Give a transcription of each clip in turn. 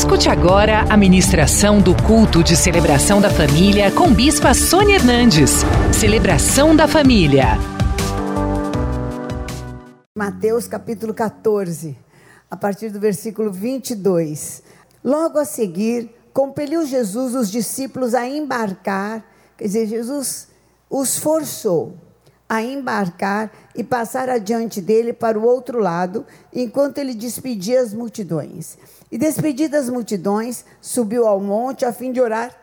Escute agora a ministração do culto de celebração da família com Bispa Sônia Hernandes. Celebração da família. Mateus capítulo 14, a partir do versículo 22. Logo a seguir, compeliu Jesus os discípulos a embarcar, quer dizer, Jesus os forçou a embarcar e passar adiante dele para o outro lado, enquanto ele despedia as multidões. E despedidas as multidões, subiu ao monte a fim de orar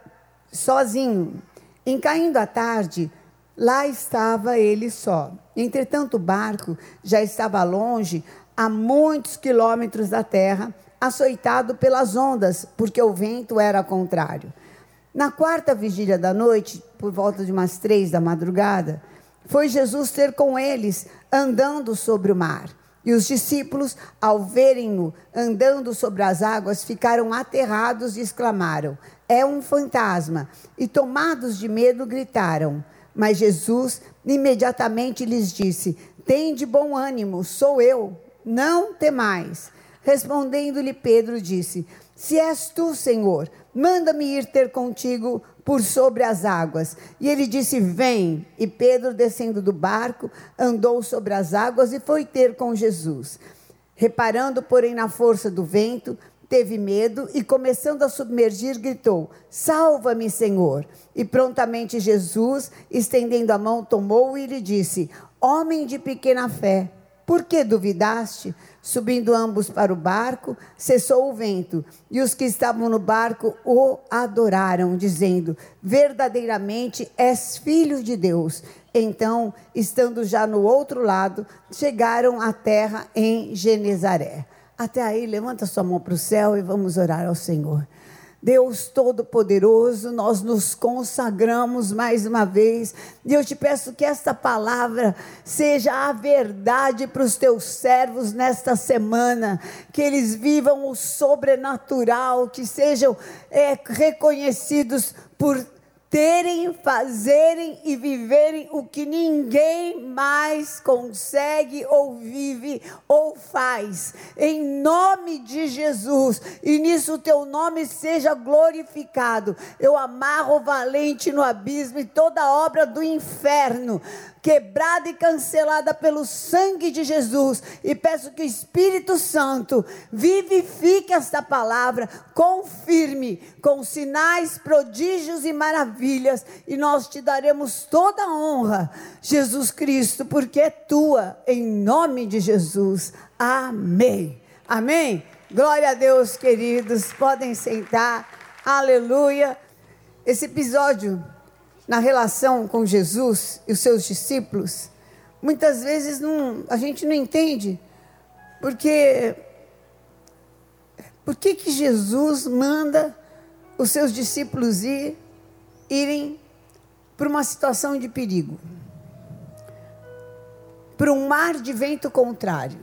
sozinho. Em caindo a tarde, lá estava ele só. Entretanto, o barco já estava longe, a muitos quilômetros da terra, açoitado pelas ondas, porque o vento era contrário. Na quarta vigília da noite, por volta de umas três da madrugada, foi Jesus ter com eles, andando sobre o mar. E os discípulos, ao verem-no andando sobre as águas, ficaram aterrados e exclamaram: É um fantasma! E tomados de medo, gritaram. Mas Jesus imediatamente lhes disse: Tem de bom ânimo, sou eu, não temais. Respondendo-lhe Pedro, disse: Se és tu, Senhor, manda-me ir ter contigo por sobre as águas. E ele disse: Vem. E Pedro, descendo do barco, andou sobre as águas e foi ter com Jesus. Reparando, porém, na força do vento, teve medo e, começando a submergir, gritou: Salva-me, Senhor. E prontamente Jesus, estendendo a mão, tomou e lhe disse: Homem de pequena fé, por que duvidaste? Subindo ambos para o barco, cessou o vento, e os que estavam no barco o adoraram, dizendo: Verdadeiramente és filho de Deus. Então, estando já no outro lado, chegaram à terra em Genezaré. Até aí, levanta sua mão para o céu e vamos orar ao Senhor. Deus Todo-Poderoso, nós nos consagramos mais uma vez. E eu te peço que esta palavra seja a verdade para os teus servos nesta semana, que eles vivam o sobrenatural, que sejam é, reconhecidos por terem, fazerem e viverem o que ninguém mais consegue ou vive ou faz. Em nome de Jesus. E nisso teu nome seja glorificado. Eu amarro o valente no abismo e toda obra do inferno quebrada e cancelada pelo sangue de Jesus. E peço que o Espírito Santo vivifique esta palavra, confirme com sinais, prodígios e maravilhas, e nós te daremos toda a honra, Jesus Cristo, porque é tua, em nome de Jesus. Amém. Amém. Glória a Deus, queridos. Podem sentar. Aleluia. Esse episódio na relação com Jesus e os seus discípulos, muitas vezes não, a gente não entende porque por que, que Jesus manda os seus discípulos ir, irem para uma situação de perigo, para um mar de vento contrário?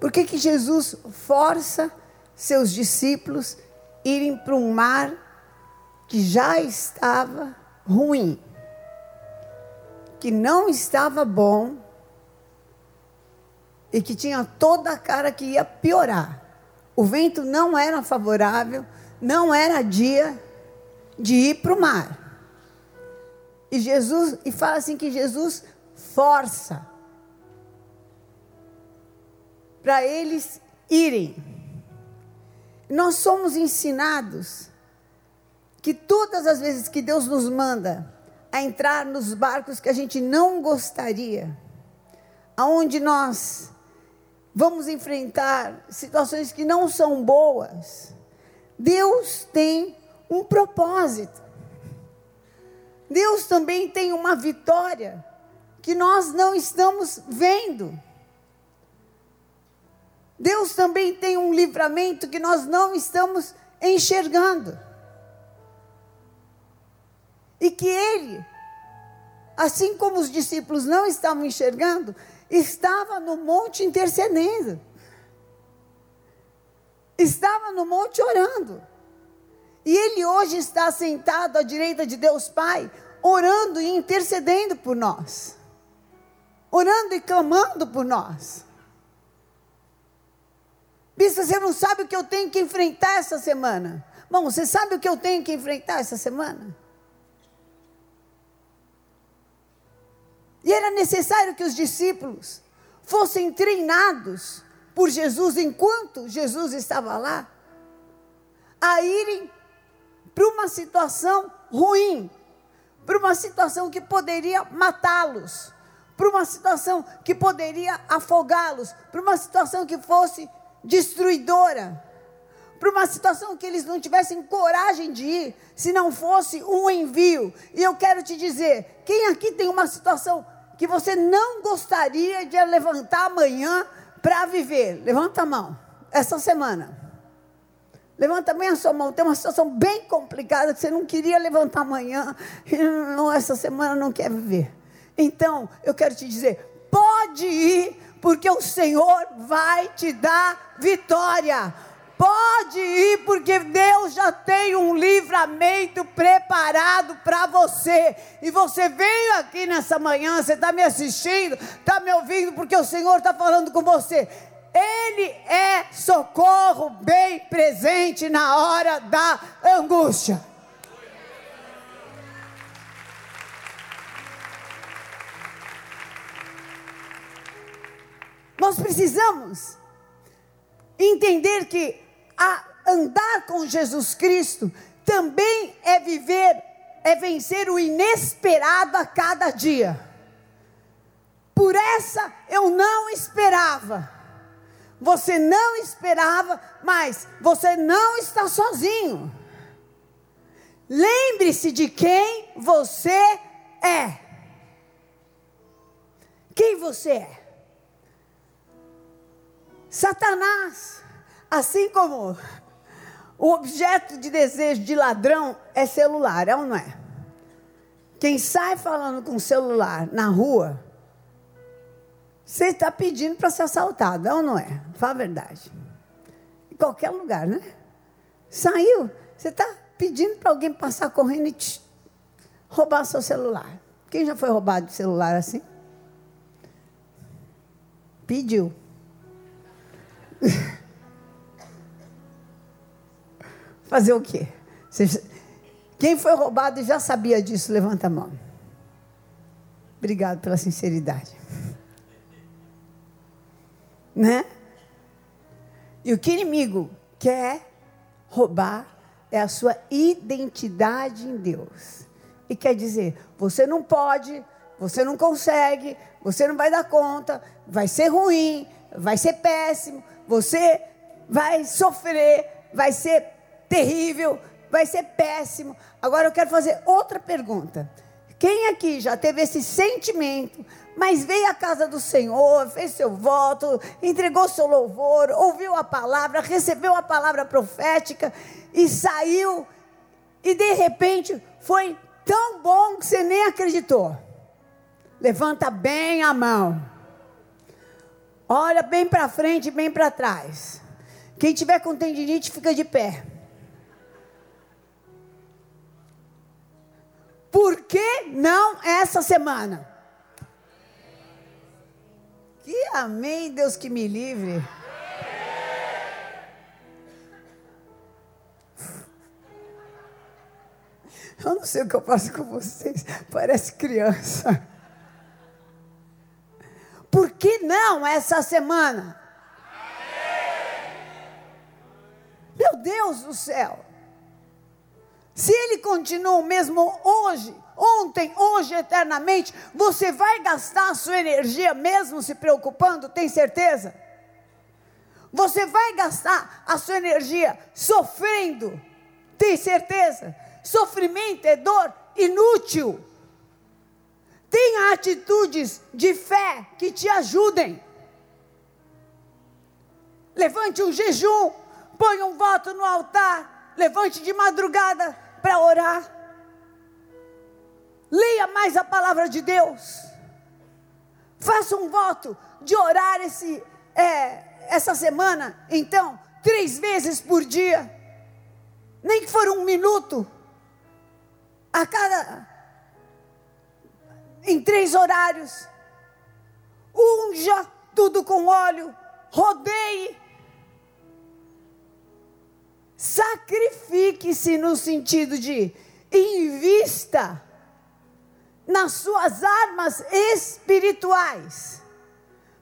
Por que, que Jesus força seus discípulos irem para um mar que já estava ruim, que não estava bom e que tinha toda a cara que ia piorar. O vento não era favorável, não era dia de ir para o mar. E Jesus, e fala assim que Jesus força para eles irem. Nós somos ensinados que todas as vezes que Deus nos manda a entrar nos barcos que a gente não gostaria, aonde nós vamos enfrentar situações que não são boas, Deus tem um propósito. Deus também tem uma vitória que nós não estamos vendo. Deus também tem um livramento que nós não estamos enxergando e que ele, assim como os discípulos não estavam enxergando, estava no monte intercedendo. Estava no monte orando. E ele hoje está sentado à direita de Deus Pai, orando e intercedendo por nós. Orando e clamando por nós. Bispo, você não sabe o que eu tenho que enfrentar essa semana. Bom, você sabe o que eu tenho que enfrentar essa semana? E era necessário que os discípulos fossem treinados por Jesus enquanto Jesus estava lá, a irem para uma situação ruim, para uma situação que poderia matá-los, para uma situação que poderia afogá-los, para uma situação que fosse destruidora, para uma situação que eles não tivessem coragem de ir, se não fosse um envio. E eu quero te dizer: quem aqui tem uma situação que você não gostaria de levantar amanhã para viver? Levanta a mão, essa semana. Levanta bem a sua mão. Tem uma situação bem complicada que você não queria levantar amanhã e não, essa semana não quer viver. Então, eu quero te dizer: pode ir, porque o Senhor vai te dar vitória. Pode ir, porque Deus já tem um livramento preparado para você. E você veio aqui nessa manhã, você está me assistindo, está me ouvindo, porque o Senhor está falando com você. Ele é socorro bem presente na hora da angústia. Nós precisamos entender que a andar com Jesus Cristo também é viver, é vencer o inesperado a cada dia. Por essa eu não esperava. Você não esperava, mas você não está sozinho. Lembre-se de quem você é. Quem você é? Satanás, assim como o objeto de desejo de ladrão é celular, é ou não é? Quem sai falando com celular na rua, você está pedindo para ser assaltado, é ou não é? Fala a verdade. Em qualquer lugar, né? Saiu, você está pedindo para alguém passar correndo e te roubar seu celular. Quem já foi roubado de celular assim? Pediu. Fazer o quê? Quem foi roubado e já sabia disso, levanta a mão. Obrigado pela sinceridade. Né? E o que o inimigo quer roubar é a sua identidade em Deus. E quer dizer, você não pode, você não consegue, você não vai dar conta, vai ser ruim, vai ser péssimo, você vai sofrer, vai ser terrível, vai ser péssimo. Agora eu quero fazer outra pergunta. Quem aqui já teve esse sentimento, mas veio à casa do Senhor, fez seu voto, entregou seu louvor, ouviu a palavra, recebeu a palavra profética e saiu, e de repente foi tão bom que você nem acreditou? Levanta bem a mão. Olha bem para frente bem para trás. Quem tiver com tendinite, fica de pé. Por que não essa semana? Que amém, Deus que me livre. Eu não sei o que eu faço com vocês, parece criança. Por que não essa semana? Meu Deus do céu. Se ele continua o mesmo hoje, ontem, hoje, eternamente, você vai gastar a sua energia mesmo se preocupando, tem certeza? Você vai gastar a sua energia sofrendo, tem certeza? Sofrimento é dor inútil. Tenha atitudes de fé que te ajudem. Levante um jejum, ponha um voto no altar, levante de madrugada para orar. Leia mais a palavra de Deus. Faça um voto de orar esse, é, essa semana, então, três vezes por dia. Nem que for um minuto. A cada em três horários. Unja tudo com óleo, rodeie, Sacrifique-se no sentido de invista nas suas armas espirituais,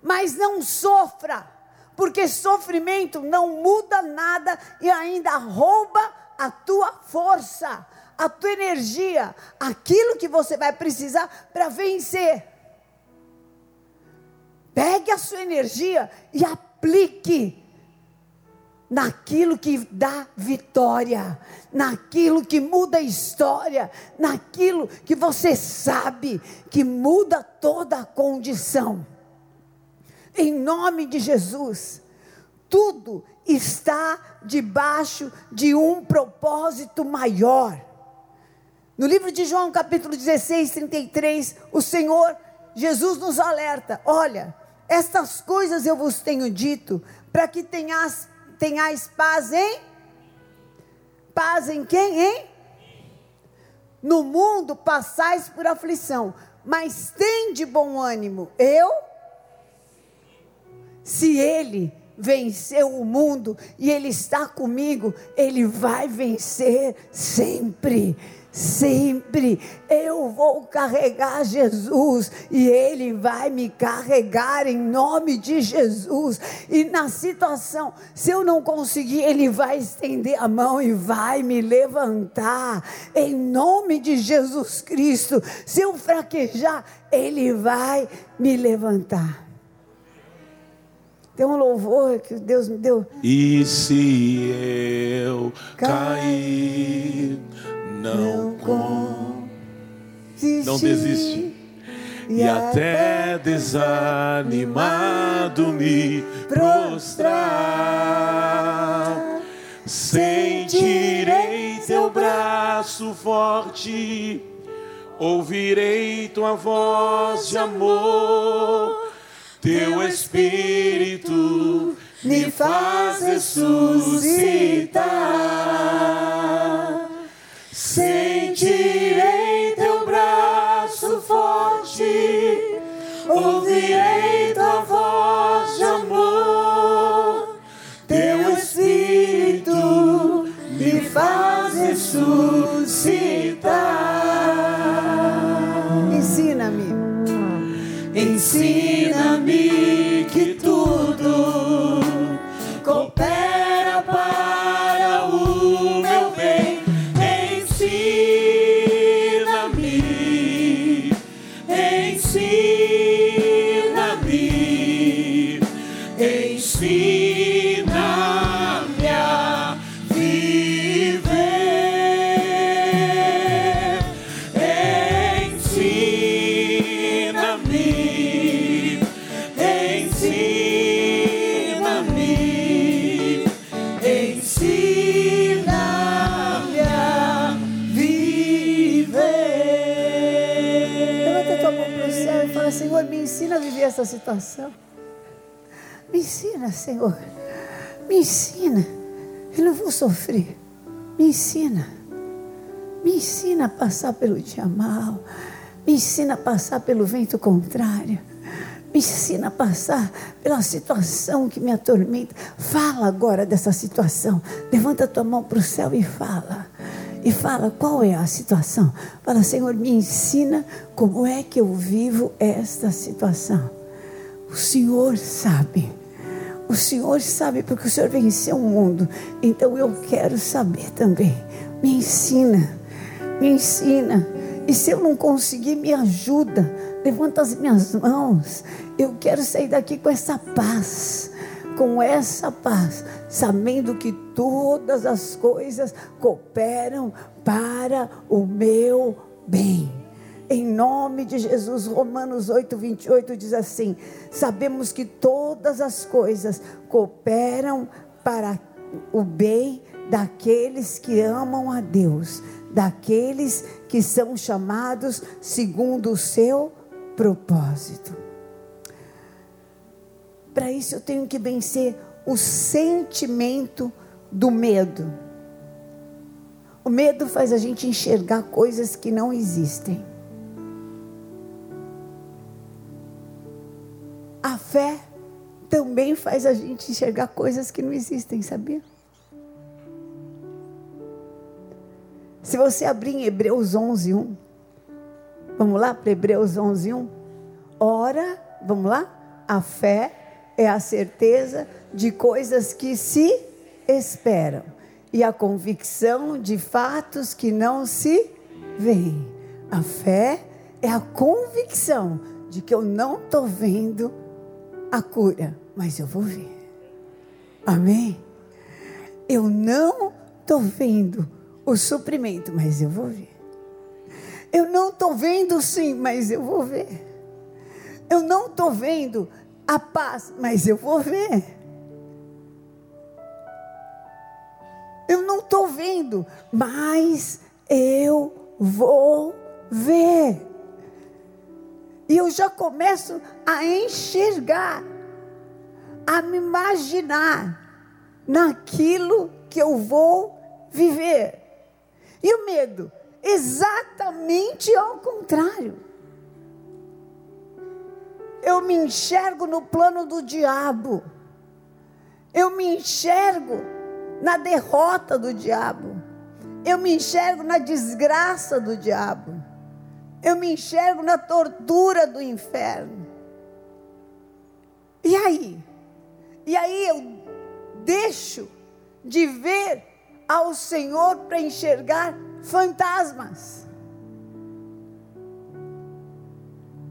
mas não sofra, porque sofrimento não muda nada e ainda rouba a tua força, a tua energia, aquilo que você vai precisar para vencer. Pegue a sua energia e aplique naquilo que dá vitória, naquilo que muda a história, naquilo que você sabe que muda toda a condição. Em nome de Jesus, tudo está debaixo de um propósito maior. No livro de João, capítulo 16, 33, o Senhor Jesus nos alerta: olha, estas coisas eu vos tenho dito, para que tenhas tenhais paz em? Paz em quem, hein? No mundo passais por aflição, mas tem de bom ânimo. Eu? Se ele venceu o mundo e ele está comigo, ele vai vencer sempre sempre eu vou carregar Jesus e Ele vai me carregar em nome de Jesus. E na situação, se eu não conseguir, Ele vai estender a mão e vai me levantar em nome de Jesus Cristo. Se eu fraquejar, Ele vai me levantar. Tem um louvor que Deus me deu. E se eu cair não com, não desiste. E até desanimado me prostrar, sentirei teu braço forte, ouvirei tua voz de amor, teu espírito me faz ressuscitar. Sentirei teu braço forte, ouvirei tua voz de amor. Teu Espírito me faz ressuscitar. Situação. Me ensina, Senhor. Me ensina. Eu não vou sofrer. Me ensina. Me ensina a passar pelo dia mal. Me ensina a passar pelo vento contrário. Me ensina a passar pela situação que me atormenta. Fala agora dessa situação. Levanta tua mão para o céu e fala. E fala qual é a situação. Fala, Senhor, me ensina como é que eu vivo esta situação. O Senhor sabe. O Senhor sabe porque o Senhor venceu o mundo. Então eu quero saber também. Me ensina. Me ensina. E se eu não conseguir, me ajuda. Levanta as minhas mãos. Eu quero sair daqui com essa paz. Com essa paz, sabendo que todas as coisas cooperam para o meu bem. Em nome de Jesus, Romanos 8, 28 diz assim: Sabemos que todas as coisas cooperam para o bem daqueles que amam a Deus, daqueles que são chamados segundo o seu propósito. Para isso eu tenho que vencer o sentimento do medo. O medo faz a gente enxergar coisas que não existem. A fé também faz a gente enxergar coisas que não existem, sabia? Se você abrir em Hebreus 11, 1. Vamos lá para Hebreus 11, 1. Ora, vamos lá? A fé é a certeza de coisas que se esperam e a convicção de fatos que não se veem. A fé é a convicção de que eu não estou vendo a cura, mas eu vou ver. Amém? Eu não estou vendo o suprimento, mas eu vou ver. Eu não estou vendo sim, mas eu vou ver. Eu não estou vendo a paz, mas eu vou ver. Eu não estou vendo, mas eu vou ver. E eu já começo a enxergar, a me imaginar naquilo que eu vou viver. E o medo? Exatamente ao contrário. Eu me enxergo no plano do diabo. Eu me enxergo na derrota do diabo. Eu me enxergo na desgraça do diabo. Eu me enxergo na tortura do inferno. E aí? E aí eu deixo de ver ao Senhor para enxergar fantasmas.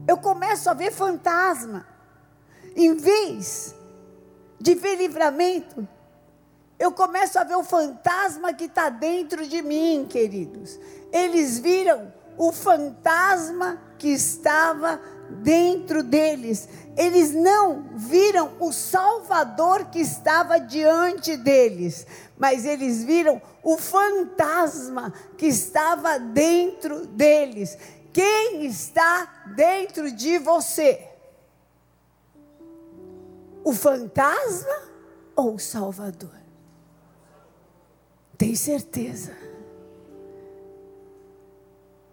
Eu começo a ver fantasma. Em vez de ver livramento, eu começo a ver o fantasma que está dentro de mim, queridos. Eles viram o fantasma que estava dentro deles. Eles não viram o Salvador que estava diante deles, mas eles viram o fantasma que estava dentro deles. Quem está dentro de você? O fantasma ou o Salvador? Tem certeza?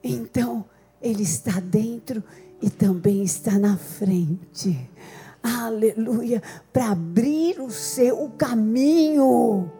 Então, Ele está dentro e também está na frente. Aleluia, para abrir o seu caminho.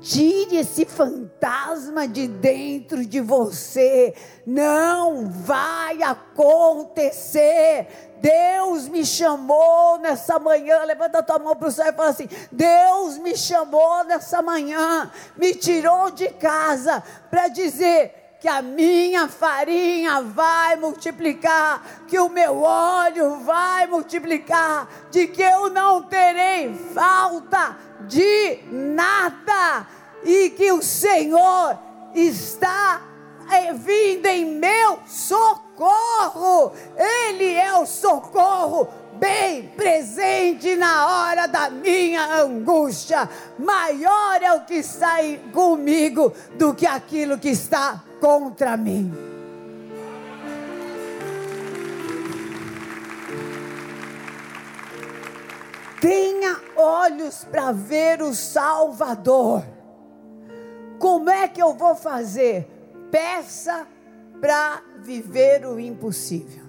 Tire esse fantasma de dentro de você. Não vai acontecer. Deus me chamou nessa manhã. Levanta a tua mão para o céu e fala assim: Deus me chamou nessa manhã, me tirou de casa para dizer que a minha farinha vai multiplicar, que o meu óleo vai multiplicar, de que eu não terei falta de nada, e que o Senhor está eh, vindo em meu socorro, Ele é o socorro bem presente na hora da minha angústia. Maior é o que está comigo do que aquilo que está contra mim. Tenha olhos para ver o Salvador. Como é que eu vou fazer? Peça para viver o impossível.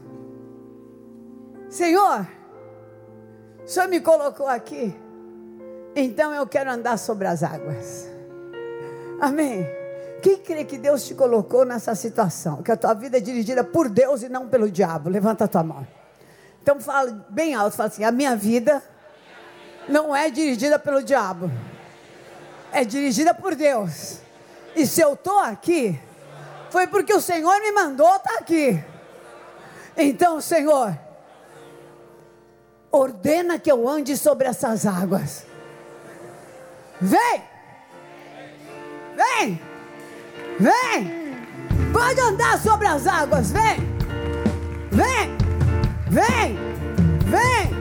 Senhor, o Senhor me colocou aqui, então eu quero andar sobre as águas. Amém. Quem crê que Deus te colocou nessa situação? Que a tua vida é dirigida por Deus e não pelo diabo? Levanta a tua mão. Então fala bem alto, fala assim: a minha vida não é dirigida pelo diabo, é dirigida por Deus. E se eu estou aqui, foi porque o Senhor me mandou estar tá aqui. Então, Senhor, ordena que eu ande sobre essas águas. Vem! Vem! Vem! Pode andar sobre as águas, vem! Vem! Vem! Vem!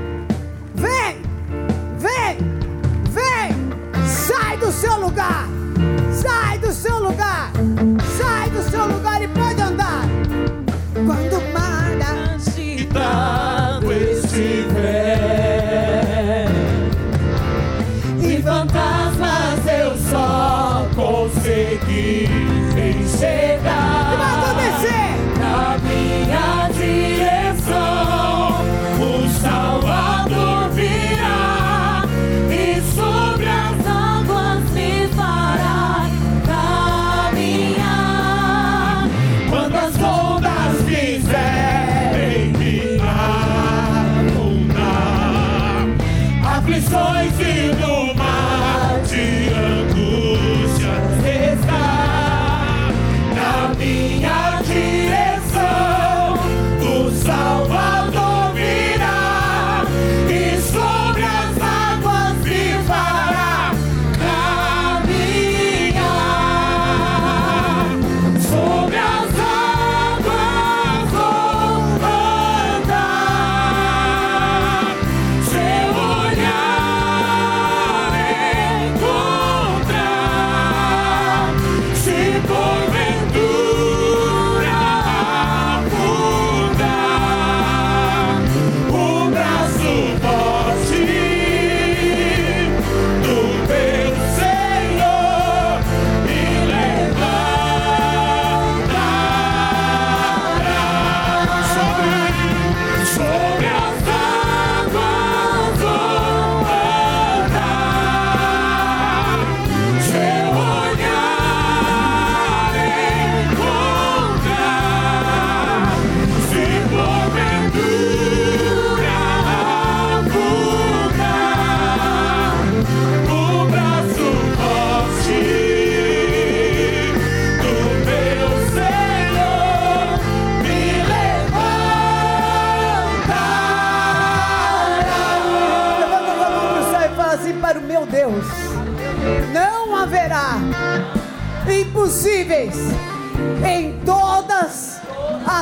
Vem! Vem! Vem! Sai do seu lugar! Sai do seu lugar! Sai do seu lugar e pode andar! Quando o mar agitado estiver e fantasmas eu só consegui enxergar. O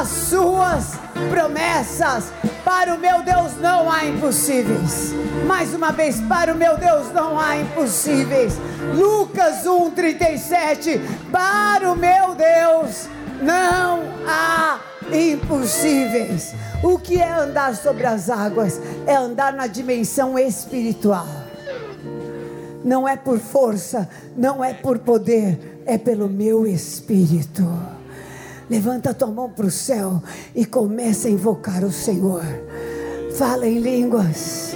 as suas promessas. Para o meu Deus não há impossíveis. Mais uma vez, para o meu Deus não há impossíveis. Lucas 1:37. Para o meu Deus não há impossíveis. O que é andar sobre as águas? É andar na dimensão espiritual. Não é por força, não é por poder, é pelo meu espírito. Levanta tua mão para o céu e começa a invocar o Senhor. Fala em línguas.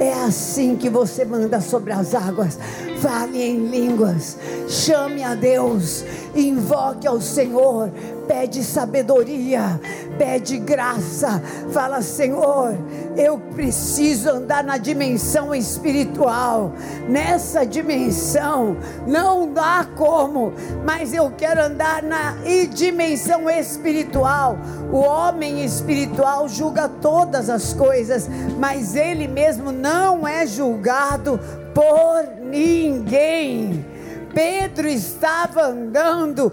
É assim que você manda sobre as águas. Fale em línguas. Chame a Deus. Invoque ao Senhor pede sabedoria, pede graça. Fala, Senhor, eu preciso andar na dimensão espiritual. Nessa dimensão não dá como, mas eu quero andar na dimensão espiritual. O homem espiritual julga todas as coisas, mas ele mesmo não é julgado por ninguém. Pedro estava andando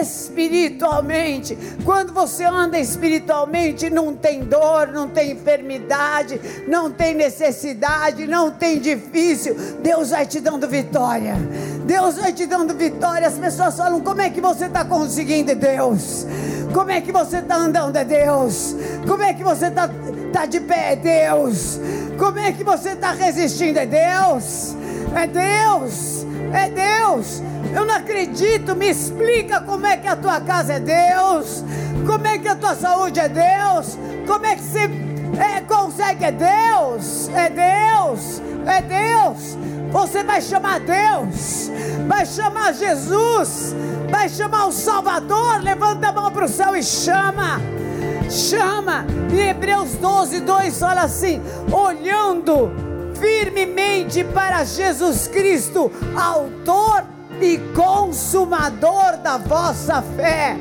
espiritualmente. Quando você anda espiritualmente, não tem dor, não tem enfermidade, não tem necessidade, não tem difícil. Deus vai te dando vitória. Deus vai te dando vitória. As pessoas falam: como é que você está conseguindo, Deus? Como é que você está andando, é Deus? Como é que você está tá de pé, é Deus? Como é que você está resistindo, é Deus? É Deus é Deus. Eu não acredito, me explica como é que a tua casa é Deus, como é que a tua saúde é Deus, como é que você é, consegue, é Deus, é Deus, é Deus. Você vai chamar Deus, vai chamar Jesus, vai chamar o Salvador. Levanta a mão para o céu e chama chama. Em Hebreus 12, 2 fala assim: olhando firmemente para Jesus Cristo, Autor e Consumador da vossa fé.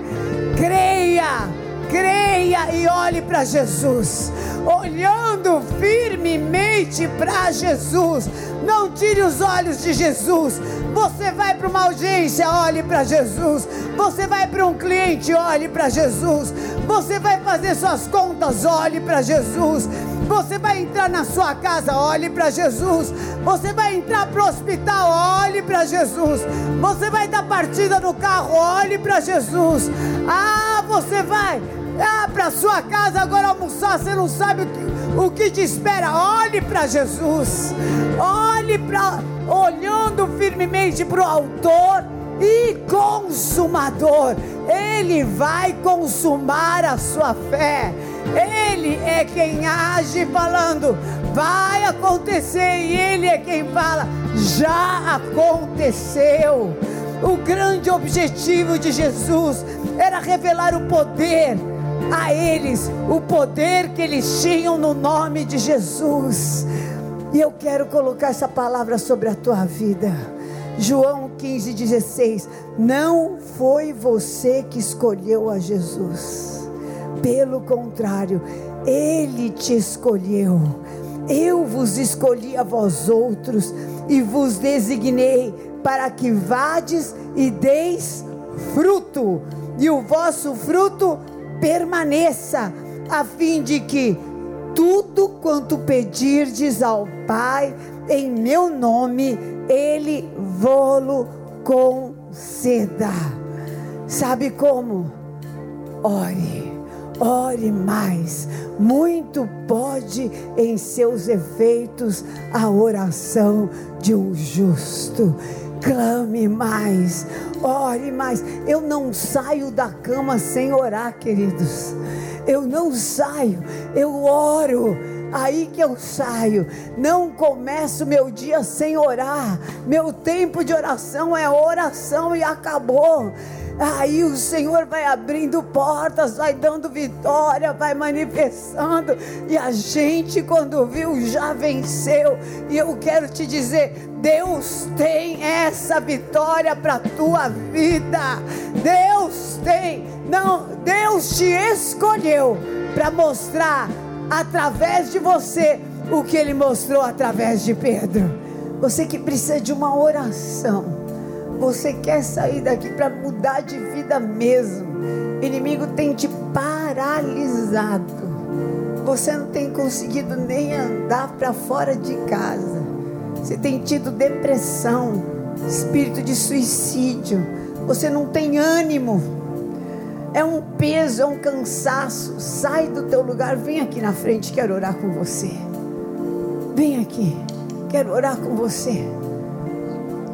Creia, creia e olhe para Jesus, olhando firmemente para Jesus. Não tire os olhos de Jesus. Você vai para uma audiência, olhe para Jesus. Você vai para um cliente, olhe para Jesus. Você vai fazer suas contas, olhe para Jesus. Você vai entrar na sua casa, olhe para Jesus. Você vai entrar para o hospital, olhe para Jesus. Você vai dar partida no carro, olhe para Jesus. Ah, você vai ah, para sua casa agora almoçar, você não sabe o que, o que te espera. Olhe para Jesus. Olhe para olhando firmemente para o autor e consumador. Ele vai consumar a sua fé. Ele é quem age falando, vai acontecer, e Ele é quem fala, já aconteceu. O grande objetivo de Jesus era revelar o poder a eles, o poder que eles tinham no nome de Jesus. E eu quero colocar essa palavra sobre a tua vida. João 15,16. Não foi você que escolheu a Jesus. Pelo contrário, Ele te escolheu. Eu vos escolhi a vós outros e vos designei para que vades e deis fruto, e o vosso fruto permaneça, a fim de que tudo quanto pedirdes ao Pai em meu nome, Ele vô-lo conceda. Sabe como? Ore, ore mais. Muito pode em seus efeitos a oração de um justo. Clame mais, ore mais. Eu não saio da cama sem orar, queridos. Eu não saio, eu oro aí que eu saio. Não começo meu dia sem orar. Meu tempo de oração é oração e acabou. Aí o Senhor vai abrindo portas, vai dando vitória, vai manifestando. E a gente, quando viu, já venceu. E eu quero te dizer: Deus tem essa vitória para a tua vida. Deus tem. Não, Deus te escolheu para mostrar através de você o que ele mostrou através de Pedro. Você que precisa de uma oração, Você quer sair daqui para mudar de vida mesmo. O inimigo tem te paralisado. Você não tem conseguido nem andar para fora de casa. Você tem tido depressão, espírito de suicídio. Você não tem ânimo. É um peso, é um cansaço. Sai do teu lugar, vem aqui na frente, quero orar com você. Vem aqui, quero orar com você.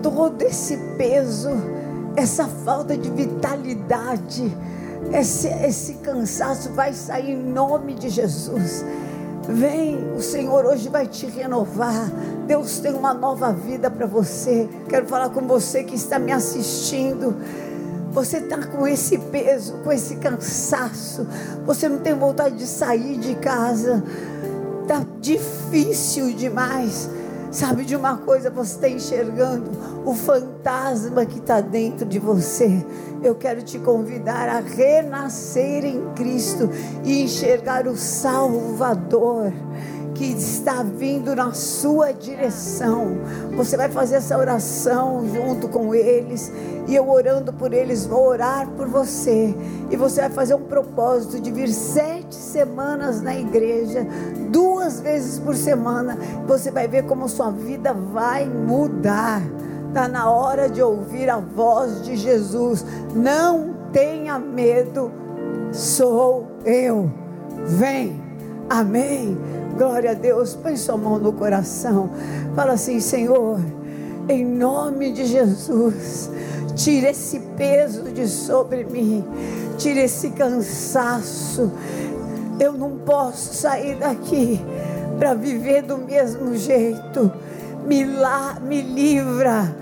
Todo esse peso, essa falta de vitalidade, esse, esse cansaço vai sair em nome de Jesus. Vem, o Senhor hoje vai te renovar. Deus tem uma nova vida para você. Quero falar com você que está me assistindo. Você está com esse peso, com esse cansaço. Você não tem vontade de sair de casa. Está difícil demais. Sabe de uma coisa, você está enxergando o fantasma que está dentro de você. Eu quero te convidar a renascer em Cristo e enxergar o Salvador que está vindo na sua direção. Você vai fazer essa oração junto com eles. E eu orando por eles, vou orar por você. E você vai fazer um propósito de vir sete semanas na igreja, duas vezes por semana. Você vai ver como sua vida vai mudar. Está na hora de ouvir a voz de Jesus. Não tenha medo, sou eu. Vem. Amém. Glória a Deus. Põe sua mão no coração. Fala assim, Senhor, em nome de Jesus, tira esse peso de sobre mim, tira esse cansaço. Eu não posso sair daqui para viver do mesmo jeito. Me, la, me livra,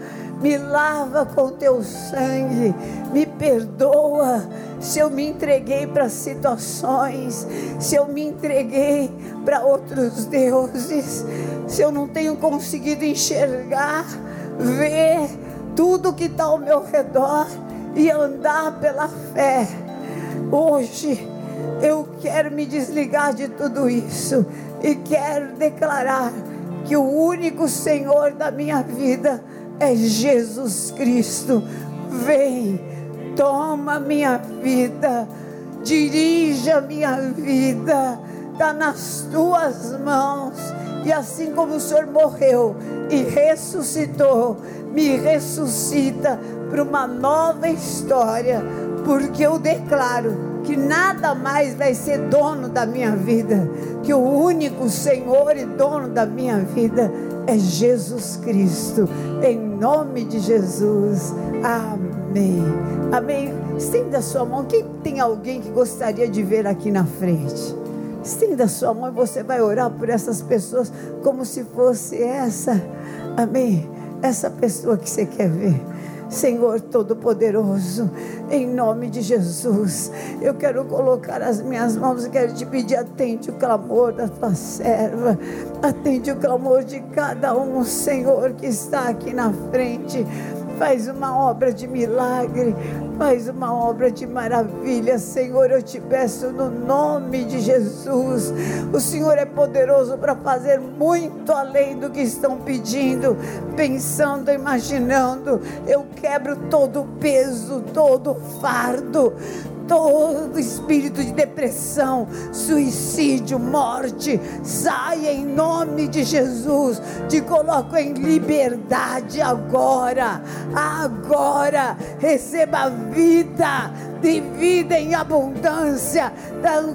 me lava com teu sangue, me perdoa se eu me entreguei para situações, se eu me entreguei para outros deuses, se eu não tenho conseguido enxergar, ver tudo que está ao meu redor e andar pela fé. Hoje eu quero me desligar de tudo isso e quero declarar que o único Senhor da minha vida é Jesus Cristo. Vem toma minha vida, dirija minha vida, está nas tuas mãos. E assim como o Senhor morreu e ressuscitou, me ressuscita para uma nova história, porque eu declaro que nada mais vai ser dono da minha vida, que o único Senhor e dono da minha vida é Jesus Cristo. Em nome de Jesus. Amém. Amém. Estenda a sua mão. Quem tem alguém que gostaria de ver aqui na frente? Estenda a sua mão e você vai orar por essas pessoas como se fosse essa. Amém. Essa pessoa que você quer ver. Senhor Todo-Poderoso, em nome de Jesus, eu quero colocar as minhas mãos e quero te pedir: atende o clamor da tua serva, atende o clamor de cada um, Senhor, que está aqui na frente. Faz uma obra de milagre, faz uma obra de maravilha, Senhor. Eu te peço no nome de Jesus. O Senhor é poderoso para fazer muito além do que estão pedindo, pensando, imaginando. Eu quebro todo o peso, todo o fardo, todo espírito de depressão, suicídio, morte, saia em nome de Jesus. Te coloco em liberdade agora. Agora receba vida de vida em abundância.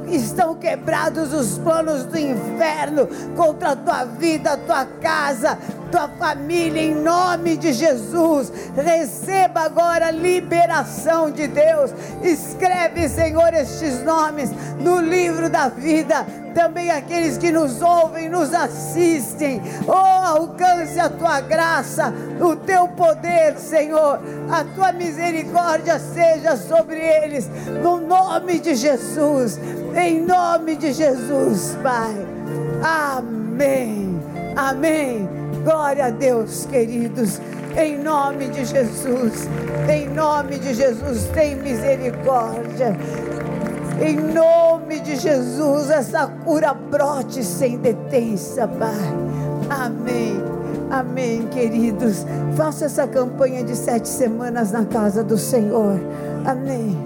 Estão quebrados os planos do inferno contra a tua vida, a tua casa, tua família, em nome de Jesus. Receba agora liberação de Deus. Escreve, Senhor, estes nomes no livro da vida também aqueles que nos ouvem, nos assistem. Oh, alcance a tua graça, o teu poder, Senhor. A tua misericórdia seja sobre eles, no nome de Jesus. Em nome de Jesus, Pai. Amém. Amém. Glória a Deus, queridos. Em nome de Jesus. Em nome de Jesus, tem misericórdia. Em nome de Jesus, essa cura brote sem detença, Pai. Amém. Amém, queridos. Faça essa campanha de sete semanas na casa do Senhor. Amém.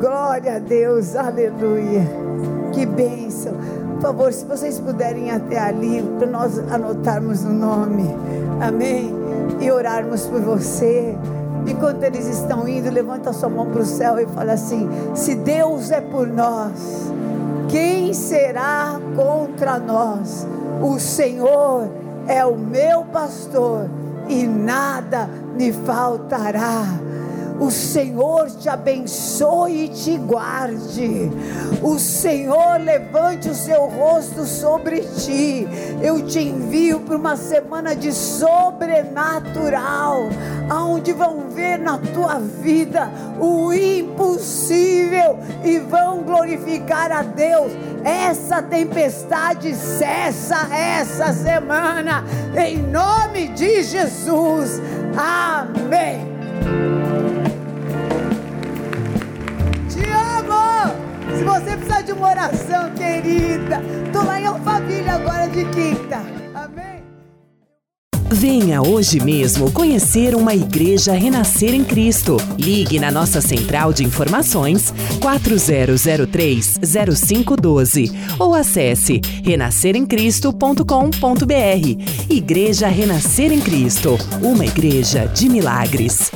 Glória a Deus, aleluia. Que bênção. Por favor, se vocês puderem até ali, para nós anotarmos o nome. Amém. E orarmos por você. Enquanto eles estão indo, levanta sua mão para o céu e fala assim: Se Deus é por nós, quem será contra nós? O Senhor é o meu pastor e nada me faltará. O Senhor te abençoe e te guarde. O Senhor levante o seu rosto sobre ti. Eu te envio para uma semana de sobrenatural, aonde vão ver na tua vida o impossível e vão glorificar a Deus. Essa tempestade cessa essa semana, em nome de Jesus. Amém. Se você precisar de uma oração, querida, tô lá em Alphaville agora de quinta. Amém? Venha hoje mesmo conhecer uma igreja renascer em Cristo. Ligue na nossa central de informações 4003-0512 ou acesse renasceremcristo.com.br. Igreja Renascer em Cristo, uma igreja de milagres.